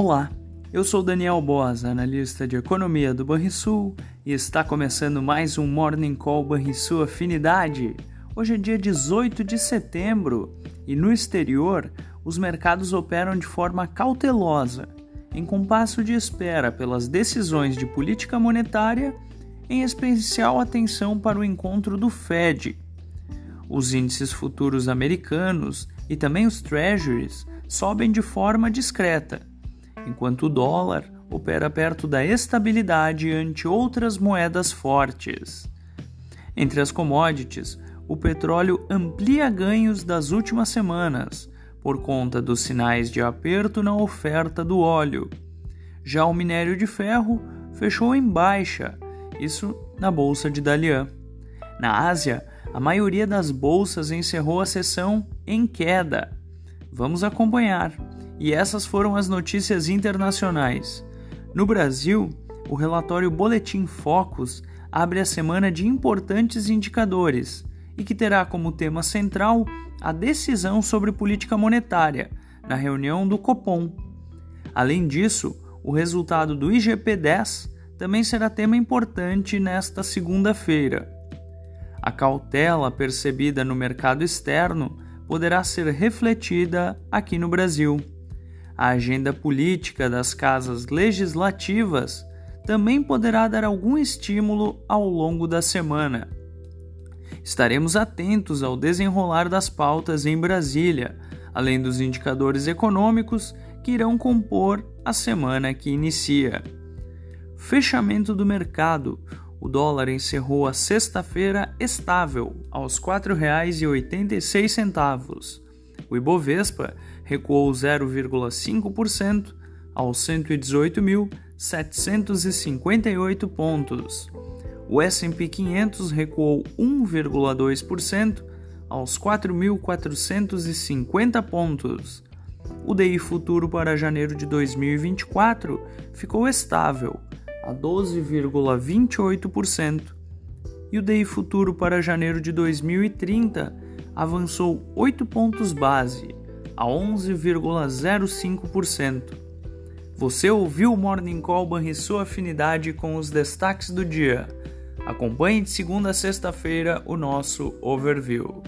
Olá, eu sou Daniel Boas, analista de economia do Banrisul, e está começando mais um Morning Call Banrisul Afinidade. Hoje é dia 18 de setembro e no exterior os mercados operam de forma cautelosa, em compasso de espera pelas decisões de política monetária, em especial atenção para o encontro do Fed. Os índices futuros americanos e também os treasuries sobem de forma discreta enquanto o dólar opera perto da estabilidade ante outras moedas fortes. Entre as commodities, o petróleo amplia ganhos das últimas semanas por conta dos sinais de aperto na oferta do óleo. Já o minério de ferro fechou em baixa, isso na bolsa de Dalian. Na Ásia, a maioria das bolsas encerrou a sessão em queda. Vamos acompanhar. E essas foram as notícias internacionais. No Brasil, o relatório Boletim Focus abre a semana de importantes indicadores e que terá como tema central a decisão sobre política monetária na reunião do Copom. Além disso, o resultado do IGP-10 também será tema importante nesta segunda-feira. A cautela percebida no mercado externo poderá ser refletida aqui no Brasil. A agenda política das casas legislativas também poderá dar algum estímulo ao longo da semana. Estaremos atentos ao desenrolar das pautas em Brasília, além dos indicadores econômicos que irão compor a semana que inicia. Fechamento do mercado. O dólar encerrou a sexta-feira estável aos R$ 4,86. O Ibovespa recuou 0,5% aos 118.758 pontos. O S&P 500 recuou 1,2% aos 4.450 pontos. O DI futuro para janeiro de 2024 ficou estável a 12,28% e o DI futuro para janeiro de 2030 avançou 8 pontos base a 11,05%. Você ouviu o Morning Call Banrisul Afinidade com os destaques do dia. Acompanhe de segunda a sexta-feira o nosso overview.